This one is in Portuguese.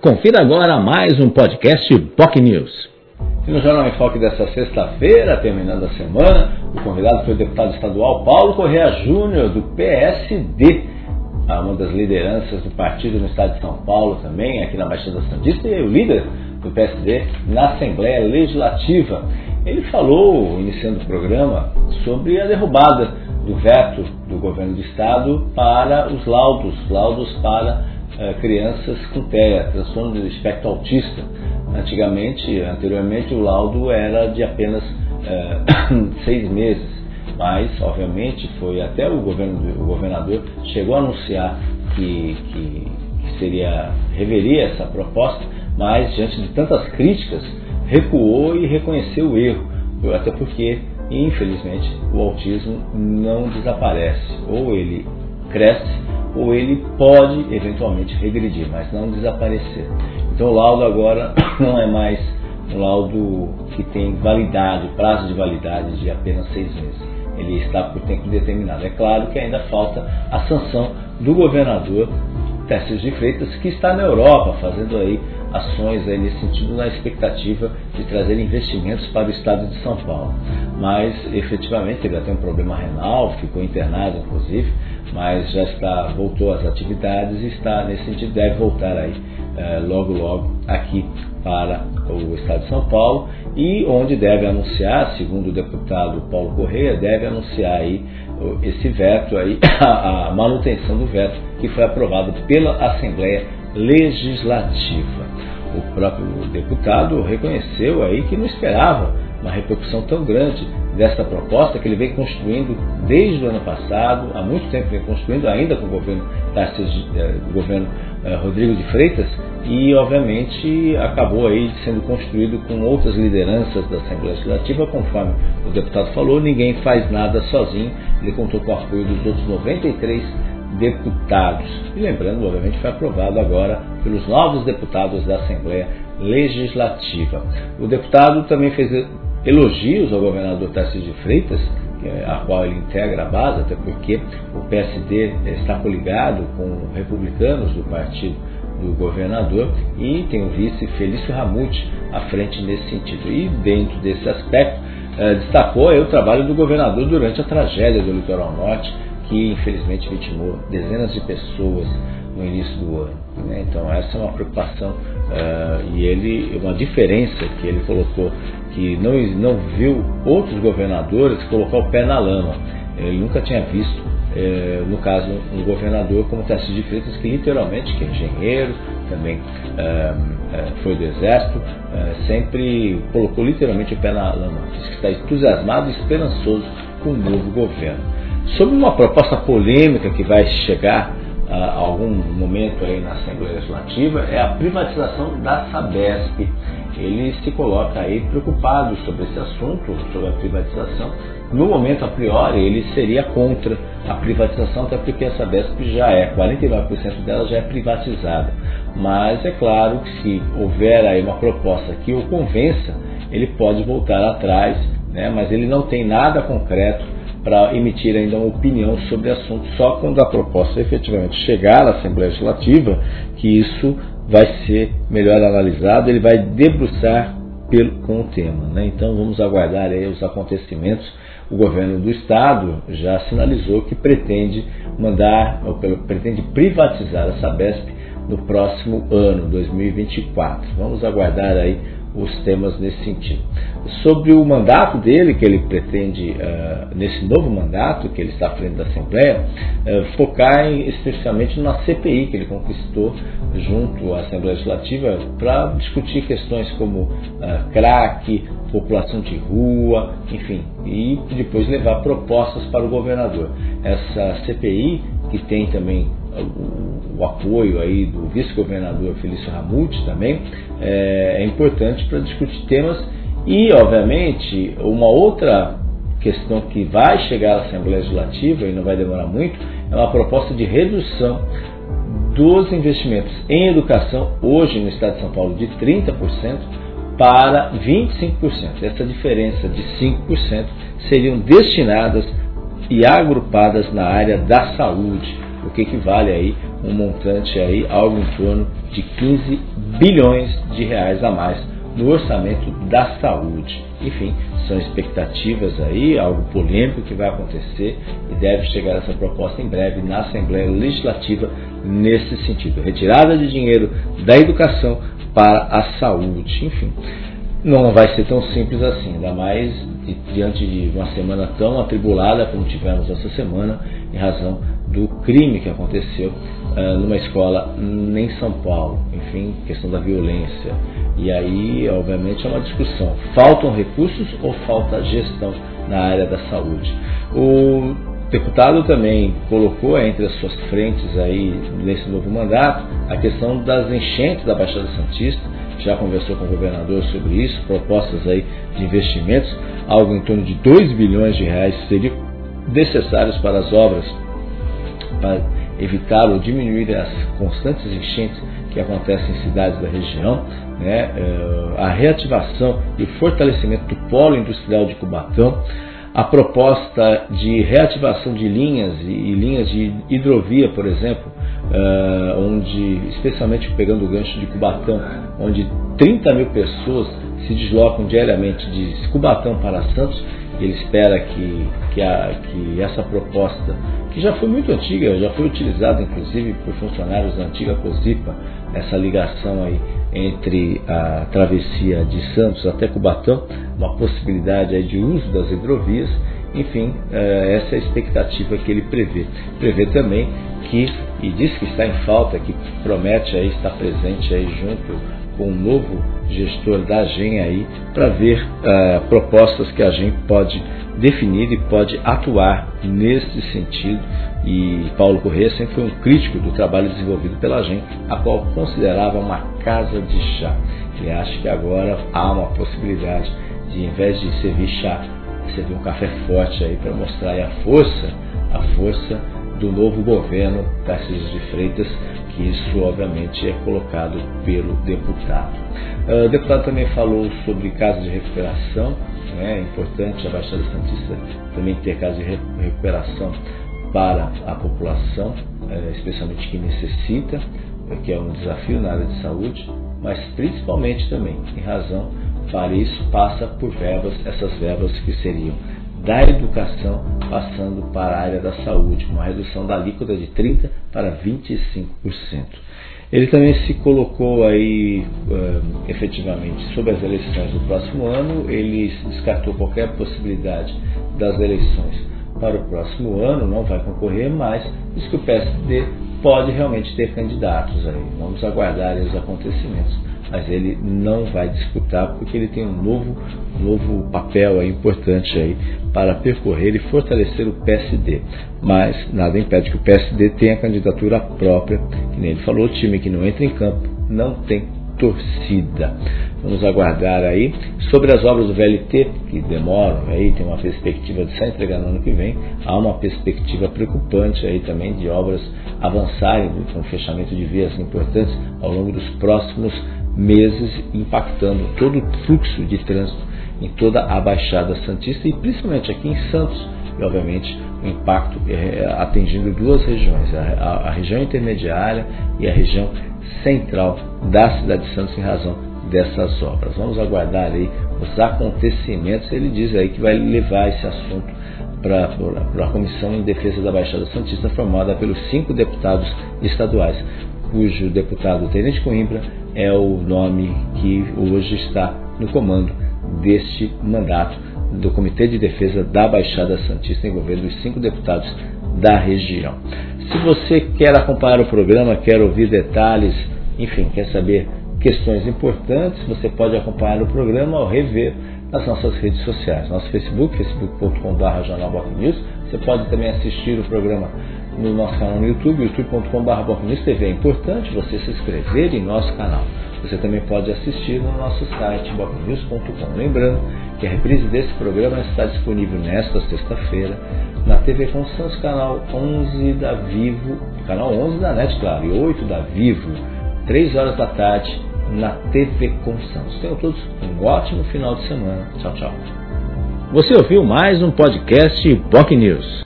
Confira agora mais um podcast POC News. E no Jornal em Foque dessa sexta-feira, terminando a semana, o convidado foi o deputado estadual Paulo Correa Júnior, do PSD, uma das lideranças do partido no estado de São Paulo também, aqui na Baixada Santista, e o líder do PSD na Assembleia Legislativa. Ele falou, iniciando o programa, sobre a derrubada do veto do governo do estado para os laudos, laudos para é, crianças com TEA, transtorno do espectro autista. Antigamente, anteriormente, o laudo era de apenas é, seis meses, mas, obviamente, foi até o, governo, o governador chegou a anunciar que, que, que seria reveria essa proposta, mas diante de tantas críticas recuou e reconheceu o erro, até porque infelizmente o autismo não desaparece, ou ele cresce ou ele pode eventualmente regredir, mas não desaparecer. Então o laudo agora não é mais um laudo que tem validade, prazo de validade de apenas seis meses. Ele está por tempo determinado. É claro que ainda falta a sanção do governador Testes de Freitas, que está na Europa fazendo aí ações aí nesse sentido na expectativa de trazer investimentos para o estado de São Paulo. Mas efetivamente ele tem um problema renal, ficou internado inclusive, mas já está voltou às atividades e está nesse sentido deve voltar aí é, logo logo aqui para o estado de São Paulo e onde deve anunciar, segundo o deputado Paulo Correia, deve anunciar aí esse veto aí, a manutenção do veto que foi aprovado pela Assembleia Legislativa. O próprio deputado reconheceu aí que não esperava uma repercussão tão grande dessa proposta que ele vem construindo desde o ano passado, há muito tempo vem construindo, ainda com o governo, eh, o governo eh, Rodrigo de Freitas, e obviamente acabou aí sendo construído com outras lideranças da Assembleia Legislativa, conforme o deputado falou, ninguém faz nada sozinho, ele contou com o apoio dos outros 93 deputados. E lembrando, obviamente, foi aprovado agora pelos novos deputados da Assembleia Legislativa. O deputado também fez elogios ao governador Tarcísio de Freitas, é a qual ele integra a base, até porque o PSD está coligado com republicanos do partido do governador e tem o vice Felício Ramute à frente nesse sentido. E dentro desse aspecto, eh, destacou o trabalho do governador durante a tragédia do Litoral Norte, que infelizmente vitimou dezenas de pessoas no início do ano. Né? Então essa é uma preocupação uh, e ele uma diferença que ele colocou que não, não viu outros governadores colocar o pé na lama. Ele nunca tinha visto, eh, no caso, um governador como Tarcísio de Freitas, que literalmente, que é engenheiro, também eh, foi do Exército, sempre colocou literalmente o pé na lama. Diz que está entusiasmado e esperançoso com o novo governo. Sobre uma proposta polêmica que vai chegar a algum momento aí na Assembleia Legislativa, é a privatização da Sabesp ele se coloca aí preocupado sobre esse assunto, sobre a privatização. No momento, a priori, ele seria contra a privatização, até porque essa Sabesp já é, 49% dela já é privatizada. Mas é claro que se houver aí uma proposta que o convença, ele pode voltar atrás, né? mas ele não tem nada concreto para emitir ainda uma opinião sobre o assunto, só quando a proposta efetivamente chegar à Assembleia Legislativa, que isso vai ser melhor analisado, ele vai debruçar pelo, com o tema. Né? Então vamos aguardar os acontecimentos. O governo do estado já sinalizou que pretende mandar, ou pretende privatizar a Sabesp no próximo ano, 2024. Vamos aguardar aí os temas nesse sentido. Sobre o mandato dele, que ele pretende, uh, nesse novo mandato que ele está à frente da Assembleia, uh, focar em, especificamente na CPI que ele conquistou junto à Assembleia Legislativa para discutir questões como uh, crack, população de rua, enfim, e depois levar propostas para o governador. Essa CPI, que tem também o, apoio aí do vice-governador Felício Ramute também, é, é importante para discutir temas e, obviamente, uma outra questão que vai chegar à Assembleia Legislativa e não vai demorar muito é uma proposta de redução dos investimentos em educação, hoje no estado de São Paulo, de 30% para 25%. Essa diferença de 5% seriam destinadas e agrupadas na área da saúde, o que equivale aí um montante aí algo em torno de 15 bilhões de reais a mais no orçamento da saúde. Enfim, são expectativas aí, algo polêmico que vai acontecer e deve chegar essa proposta em breve na Assembleia Legislativa nesse sentido. Retirada de dinheiro da educação para a saúde. Enfim, não vai ser tão simples assim, ainda mais diante de uma semana tão atribulada como tivemos essa semana, em razão do crime que aconteceu uh, numa escola em São Paulo, enfim, questão da violência. E aí, obviamente, é uma discussão: faltam recursos ou falta gestão na área da saúde? O deputado também colocou entre as suas frentes aí nesse novo mandato a questão das enchentes da Baixada Santista. Já conversou com o governador sobre isso, propostas aí de investimentos, algo em torno de 2 bilhões de reais seriam necessários para as obras para evitar ou diminuir as constantes enchentes que acontecem em cidades da região, né, eh, a reativação e o fortalecimento do polo industrial de Cubatão, a proposta de reativação de linhas e, linhas de hidrovia, por exemplo, eh, onde, especialmente pegando o gancho de Cubatão, onde 30 mil pessoas se deslocam diariamente de Cubatão para Santos, ele espera que, que, a, que essa proposta, que já foi muito antiga, já foi utilizada inclusive por funcionários da antiga COSIPA, essa ligação aí entre a travessia de Santos até Cubatão, uma possibilidade aí de uso das hidrovias, enfim, eh, essa é a expectativa que ele prevê. Prevê também que, e diz que está em falta, que promete aí estar presente aí junto com o novo gestor da AGEM aí para ver uh, propostas que a AGEM pode definir e pode atuar nesse sentido. E Paulo Corrêa sempre foi um crítico do trabalho desenvolvido pela AGEM, a qual considerava uma casa de chá. Ele acha que agora há uma possibilidade de, em vez de servir chá, servir um café forte aí para mostrar a força, a força do novo governo Tarcísio de Freitas que isso obviamente é colocado pelo deputado. Uh, o deputado também falou sobre casos de recuperação, né? é importante a Baixada Santista também ter casos de recuperação para a população, eh, especialmente que necessita, que é um desafio na área de saúde, mas principalmente também em razão para isso passa por verbas, essas verbas que seriam da educação passando para a área da saúde, com uma redução da alíquota de 30% para 25%. Ele também se colocou aí uh, efetivamente sobre as eleições do próximo ano, ele descartou qualquer possibilidade das eleições para o próximo ano, não vai concorrer, mas diz que o PSD pode realmente ter candidatos aí. Vamos aguardar os acontecimentos mas ele não vai disputar porque ele tem um novo, novo papel aí, importante aí para percorrer e fortalecer o PSD. Mas nada impede que o PSD tenha candidatura própria, que nem ele falou, o time que não entra em campo não tem torcida. Vamos aguardar aí. Sobre as obras do VLT, que demoram aí, tem uma perspectiva de só entregar no ano que vem, há uma perspectiva preocupante aí também de obras avançarem com fechamento de vias importantes ao longo dos próximos meses, impactando todo o fluxo de trânsito em toda a Baixada Santista e principalmente aqui em Santos, e obviamente o impacto é, atingindo duas regiões, a, a, a, região intermediária e a região central da cidade de Santos em razão dessas obras. Vamos aguardar aí os acontecimentos. Ele diz aí que vai levar esse assunto para a Comissão em Defesa da Baixada Santista, formada pelos cinco deputados estaduais, cujo deputado Tenente Coimbra é o nome que hoje está no comando deste mandato do Comitê de Defesa da Baixada Santista, envolvendo os cinco deputados da região. Se você quer acompanhar o programa, quer ouvir detalhes, enfim, quer saber questões importantes, você pode acompanhar o programa ao rever nas nossas redes sociais. Nosso Facebook, facebook.com.br jornalbocnews. Você pode também assistir o programa no nosso canal no YouTube, youtube.com.br. É importante você se inscrever em nosso canal. Você também pode assistir no nosso site bocnews.com. Lembrando que a reprise desse programa está disponível nesta sexta-feira na TV Constância, canal 11 da Vivo, canal 11 da NET, claro, e 8 da Vivo, 3 horas da tarde na TV Constância. Tenham todos um ótimo final de semana. Tchau, tchau. Você ouviu mais um podcast Boc News.